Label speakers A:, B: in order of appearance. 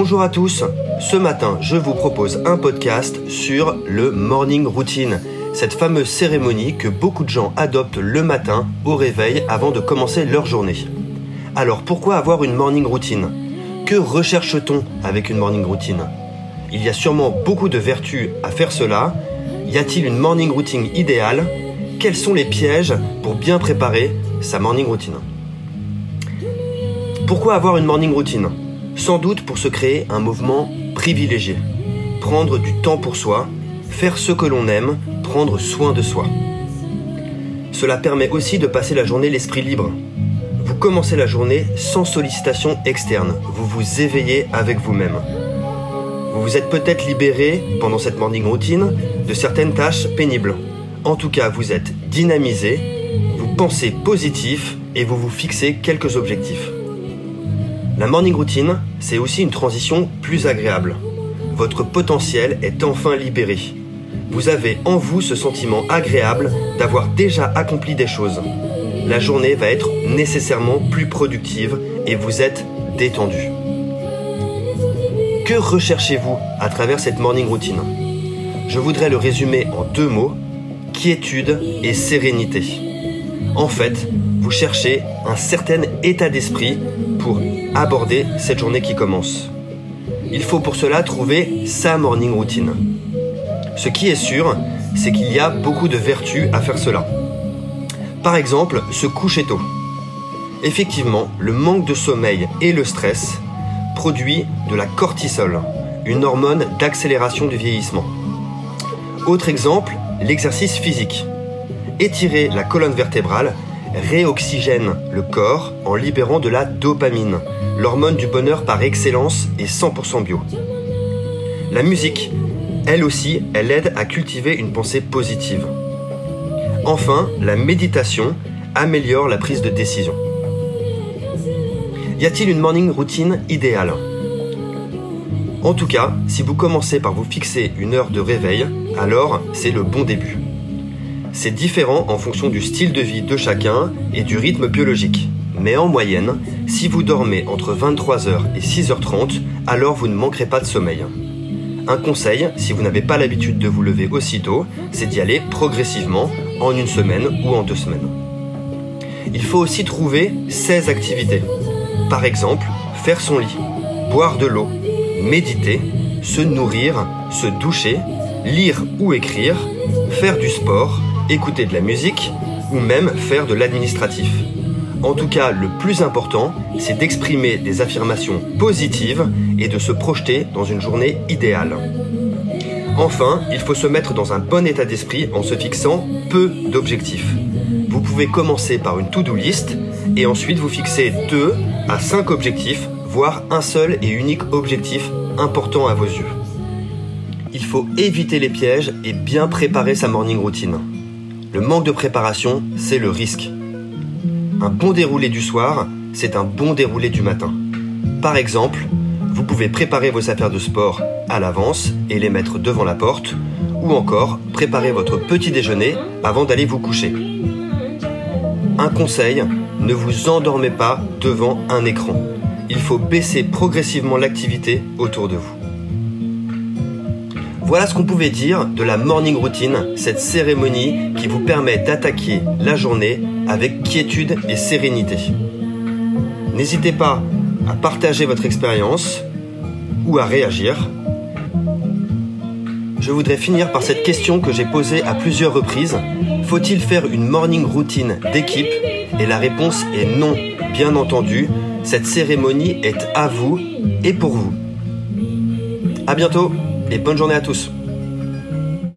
A: Bonjour à tous, ce matin je vous propose un podcast sur le morning routine, cette fameuse cérémonie que beaucoup de gens adoptent le matin au réveil avant de commencer leur journée. Alors pourquoi avoir une morning routine? Que recherche-t-on avec une morning routine? Il y a sûrement beaucoup de vertus à faire cela. Y a-t-il une morning routine idéale? Quels sont les pièges pour bien préparer sa morning routine? Pourquoi avoir une morning routine? Sans doute pour se créer un mouvement privilégié, prendre du temps pour soi, faire ce que l'on aime, prendre soin de soi. Cela permet aussi de passer la journée l'esprit libre, vous commencez la journée sans sollicitation externe. Vous vous éveillez avec vous-même. Vous vous êtes peut-être libéré pendant cette morning routine de certaines tâches pénibles. En tout cas, vous êtes dynamisé, vous pensez positif et vous vous fixez quelques objectifs. La morning routine, c'est aussi une transition plus agréable. Votre potentiel est enfin libéré. Vous avez en vous ce sentiment agréable d'avoir déjà accompli des choses la journée va être nécessairement plus productive et vous êtes détendu. Que recherchez-vous à travers cette morning routine? Je voudrais le résumer en deux mots, quiétude et sérénité. En fait, vous cherchez un certain état d'esprit pour aborder cette journée qui commence. Il faut pour cela trouver sa morning routine. Ce qui est sûr, c'est qu'il y a beaucoup de vertus à faire cela. Par exemple, se coucher tôt. Effectivement, le manque de sommeil et le stress produit de la cortisol, une hormone d'accélération du vieillissement. Autre exemple, l'exercice physique. Étirer la colonne vertébrale réoxygène le corps en libérant de la dopamine, l'hormone du bonheur par excellence et 100% bio. La musique, elle aussi, elle aide à cultiver une pensée positive. Enfin, la méditation améliore la prise de décision. Y a-t-il une morning routine idéale? En tout cas, si vous commencez par vous fixer une heure de réveil, alors c'est le bon début. C'est différent en fonction du style de vie de chacun et du rythme biologique. Mais en moyenne, si vous dormez entre 23h et 6h30, alors vous ne manquerez pas de sommeil. Un conseil, si vous n'avez pas l'habitude de vous lever aussitôt, c'est d'y aller progressivement en une semaine ou en deux semaines. Il faut aussi trouver 16 activités. Par exemple, faire son lit, boire de l'eau, méditer, se nourrir, se doucher, lire ou écrire, faire du sport, écouter de la musique ou même faire de l'administratif. En tout cas, le plus important, c'est d'exprimer des affirmations positives et de se projeter dans une journée idéale. Enfin, il faut se mettre dans un bon état d'esprit en se fixant peu d'objectifs. Vous pouvez commencer par une to-do list et ensuite vous fixer 2 à 5 objectifs, voire un seul et unique objectif important à vos yeux. Il faut éviter les pièges et bien préparer sa morning routine. Le manque de préparation, c'est le risque. Un bon déroulé du soir, c'est un bon déroulé du matin. Par exemple, vous pouvez préparer vos affaires de sport à l'avance et les mettre devant la porte, ou encore préparer votre petit déjeuner avant d'aller vous coucher. Un conseil, ne vous endormez pas devant un écran. Il faut baisser progressivement l'activité autour de vous. Voilà ce qu'on pouvait dire de la morning routine, cette cérémonie qui vous permet d'attaquer la journée avec quiétude et sérénité. N'hésitez pas à partager votre expérience ou à réagir. Je voudrais finir par cette question que j'ai posée à plusieurs reprises. Faut-il faire une morning routine d'équipe? Et la réponse est non. Bien entendu, cette cérémonie est à vous et pour vous. À bientôt et bonne journée à tous.